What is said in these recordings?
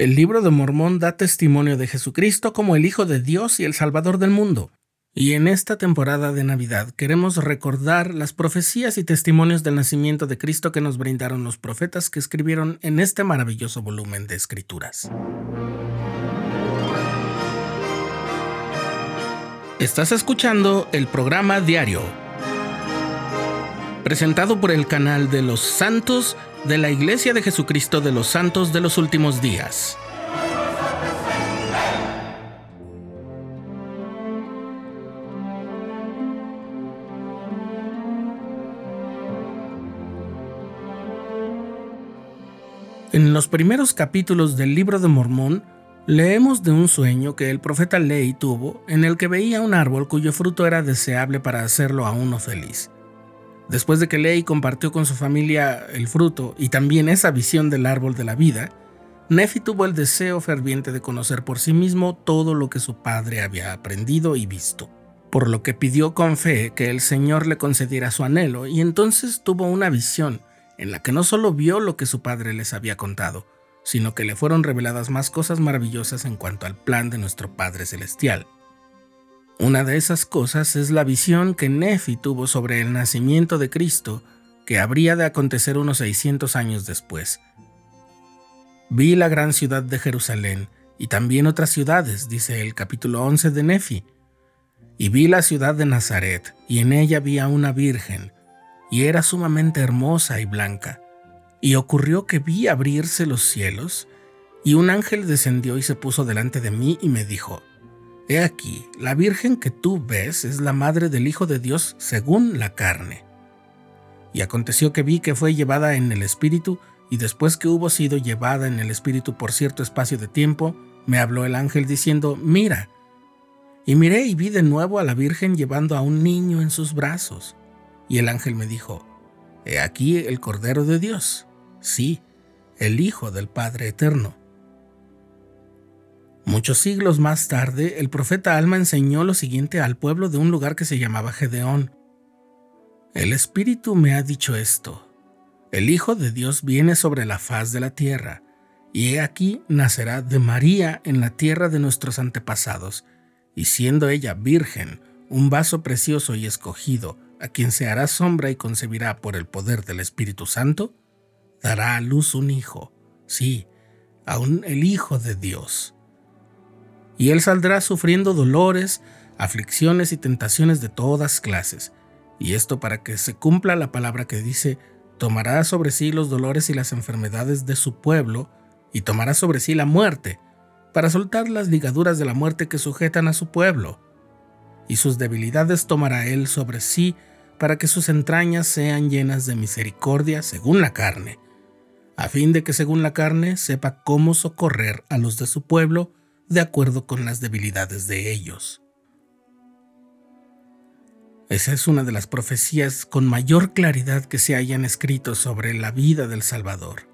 El libro de Mormón da testimonio de Jesucristo como el Hijo de Dios y el Salvador del mundo. Y en esta temporada de Navidad queremos recordar las profecías y testimonios del nacimiento de Cristo que nos brindaron los profetas que escribieron en este maravilloso volumen de escrituras. Estás escuchando el programa diario, presentado por el canal de los santos de la Iglesia de Jesucristo de los Santos de los Últimos Días. En los primeros capítulos del libro de Mormón, leemos de un sueño que el profeta Ley tuvo en el que veía un árbol cuyo fruto era deseable para hacerlo a uno feliz. Después de que Ley compartió con su familia el fruto y también esa visión del árbol de la vida, Nefi tuvo el deseo ferviente de conocer por sí mismo todo lo que su padre había aprendido y visto, por lo que pidió con fe que el Señor le concediera su anhelo y entonces tuvo una visión en la que no solo vio lo que su padre les había contado, sino que le fueron reveladas más cosas maravillosas en cuanto al plan de nuestro Padre Celestial. Una de esas cosas es la visión que Nefi tuvo sobre el nacimiento de Cristo, que habría de acontecer unos 600 años después. Vi la gran ciudad de Jerusalén y también otras ciudades, dice el capítulo 11 de Nefi. Y vi la ciudad de Nazaret, y en ella vi a una virgen, y era sumamente hermosa y blanca. Y ocurrió que vi abrirse los cielos, y un ángel descendió y se puso delante de mí y me dijo, He aquí, la Virgen que tú ves es la madre del Hijo de Dios según la carne. Y aconteció que vi que fue llevada en el Espíritu, y después que hubo sido llevada en el Espíritu por cierto espacio de tiempo, me habló el ángel diciendo, Mira. Y miré y vi de nuevo a la Virgen llevando a un niño en sus brazos y el ángel me dijo, He aquí el Cordero de Dios, sí, el Hijo del Padre Eterno. Muchos siglos más tarde, el profeta Alma enseñó lo siguiente al pueblo de un lugar que se llamaba Gedeón. El Espíritu me ha dicho esto. El Hijo de Dios viene sobre la faz de la tierra, y he aquí nacerá de María en la tierra de nuestros antepasados, y siendo ella virgen, un vaso precioso y escogido, a quien se hará sombra y concebirá por el poder del Espíritu Santo, dará a luz un hijo, sí, aún el Hijo de Dios. Y él saldrá sufriendo dolores, aflicciones y tentaciones de todas clases, y esto para que se cumpla la palabra que dice, tomará sobre sí los dolores y las enfermedades de su pueblo, y tomará sobre sí la muerte, para soltar las ligaduras de la muerte que sujetan a su pueblo. Y sus debilidades tomará él sobre sí para que sus entrañas sean llenas de misericordia según la carne, a fin de que según la carne sepa cómo socorrer a los de su pueblo de acuerdo con las debilidades de ellos. Esa es una de las profecías con mayor claridad que se hayan escrito sobre la vida del Salvador.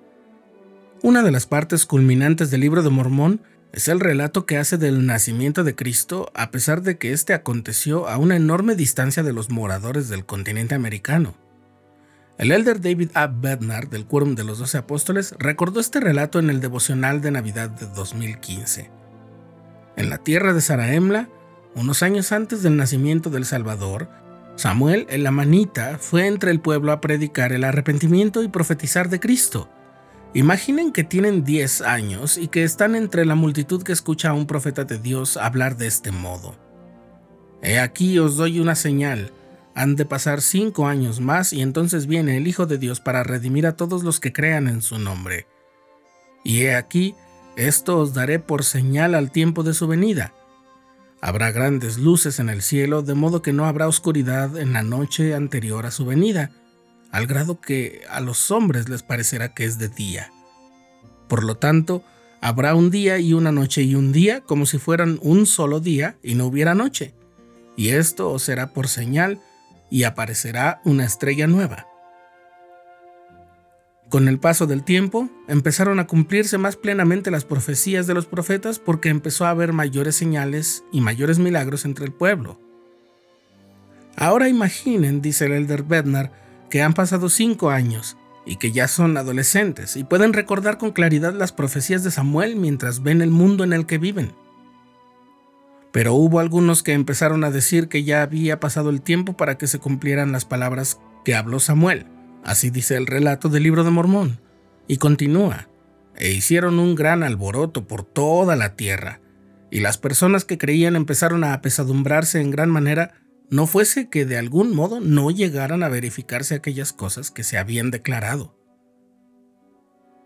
Una de las partes culminantes del libro de Mormón es el relato que hace del nacimiento de Cristo a pesar de que éste aconteció a una enorme distancia de los moradores del continente americano. El elder David A. Bednar del Quórum de los Doce Apóstoles recordó este relato en el devocional de Navidad de 2015. En la tierra de Saraemla, unos años antes del nacimiento del Salvador, Samuel el Amanita fue entre el pueblo a predicar el arrepentimiento y profetizar de Cristo. Imaginen que tienen 10 años y que están entre la multitud que escucha a un profeta de Dios hablar de este modo. He aquí os doy una señal. Han de pasar cinco años más y entonces viene el Hijo de Dios para redimir a todos los que crean en su nombre. Y he aquí, esto os daré por señal al tiempo de su venida. Habrá grandes luces en el cielo, de modo que no habrá oscuridad en la noche anterior a su venida al grado que a los hombres les parecerá que es de día. Por lo tanto, habrá un día y una noche y un día como si fueran un solo día y no hubiera noche. Y esto os será por señal y aparecerá una estrella nueva. Con el paso del tiempo, empezaron a cumplirse más plenamente las profecías de los profetas porque empezó a haber mayores señales y mayores milagros entre el pueblo. Ahora imaginen, dice el elder Bednar, que han pasado cinco años y que ya son adolescentes y pueden recordar con claridad las profecías de Samuel mientras ven el mundo en el que viven. Pero hubo algunos que empezaron a decir que ya había pasado el tiempo para que se cumplieran las palabras que habló Samuel. Así dice el relato del libro de Mormón. Y continúa. E hicieron un gran alboroto por toda la tierra. Y las personas que creían empezaron a apesadumbrarse en gran manera no fuese que de algún modo no llegaran a verificarse aquellas cosas que se habían declarado.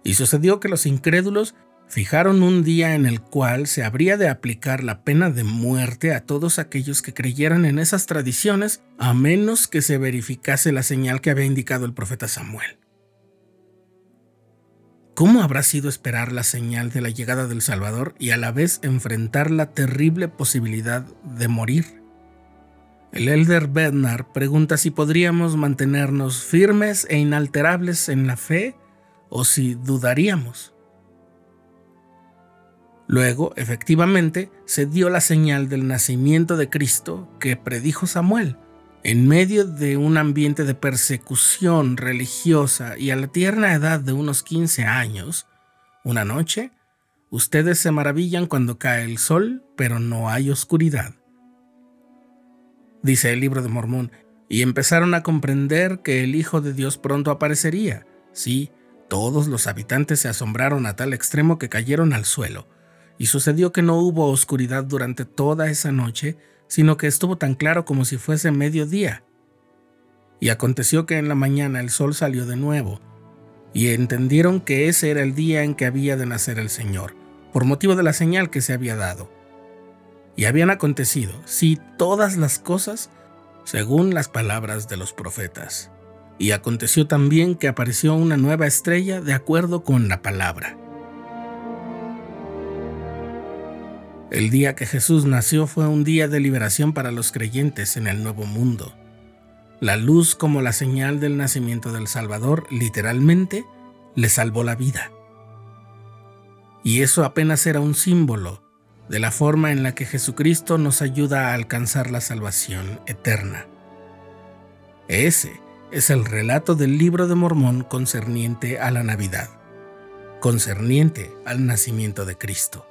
Y sucedió que los incrédulos fijaron un día en el cual se habría de aplicar la pena de muerte a todos aquellos que creyeran en esas tradiciones, a menos que se verificase la señal que había indicado el profeta Samuel. ¿Cómo habrá sido esperar la señal de la llegada del Salvador y a la vez enfrentar la terrible posibilidad de morir? El elder Bednar pregunta si podríamos mantenernos firmes e inalterables en la fe o si dudaríamos. Luego, efectivamente, se dio la señal del nacimiento de Cristo que predijo Samuel. En medio de un ambiente de persecución religiosa y a la tierna edad de unos 15 años, una noche, ustedes se maravillan cuando cae el sol, pero no hay oscuridad dice el libro de Mormón, y empezaron a comprender que el Hijo de Dios pronto aparecería. Sí, todos los habitantes se asombraron a tal extremo que cayeron al suelo, y sucedió que no hubo oscuridad durante toda esa noche, sino que estuvo tan claro como si fuese mediodía. Y aconteció que en la mañana el sol salió de nuevo, y entendieron que ese era el día en que había de nacer el Señor, por motivo de la señal que se había dado y habían acontecido, sí, todas las cosas según las palabras de los profetas. Y aconteció también que apareció una nueva estrella de acuerdo con la palabra. El día que Jesús nació fue un día de liberación para los creyentes en el nuevo mundo. La luz como la señal del nacimiento del Salvador literalmente le salvó la vida. Y eso apenas era un símbolo de la forma en la que Jesucristo nos ayuda a alcanzar la salvación eterna. Ese es el relato del libro de Mormón concerniente a la Navidad, concerniente al nacimiento de Cristo.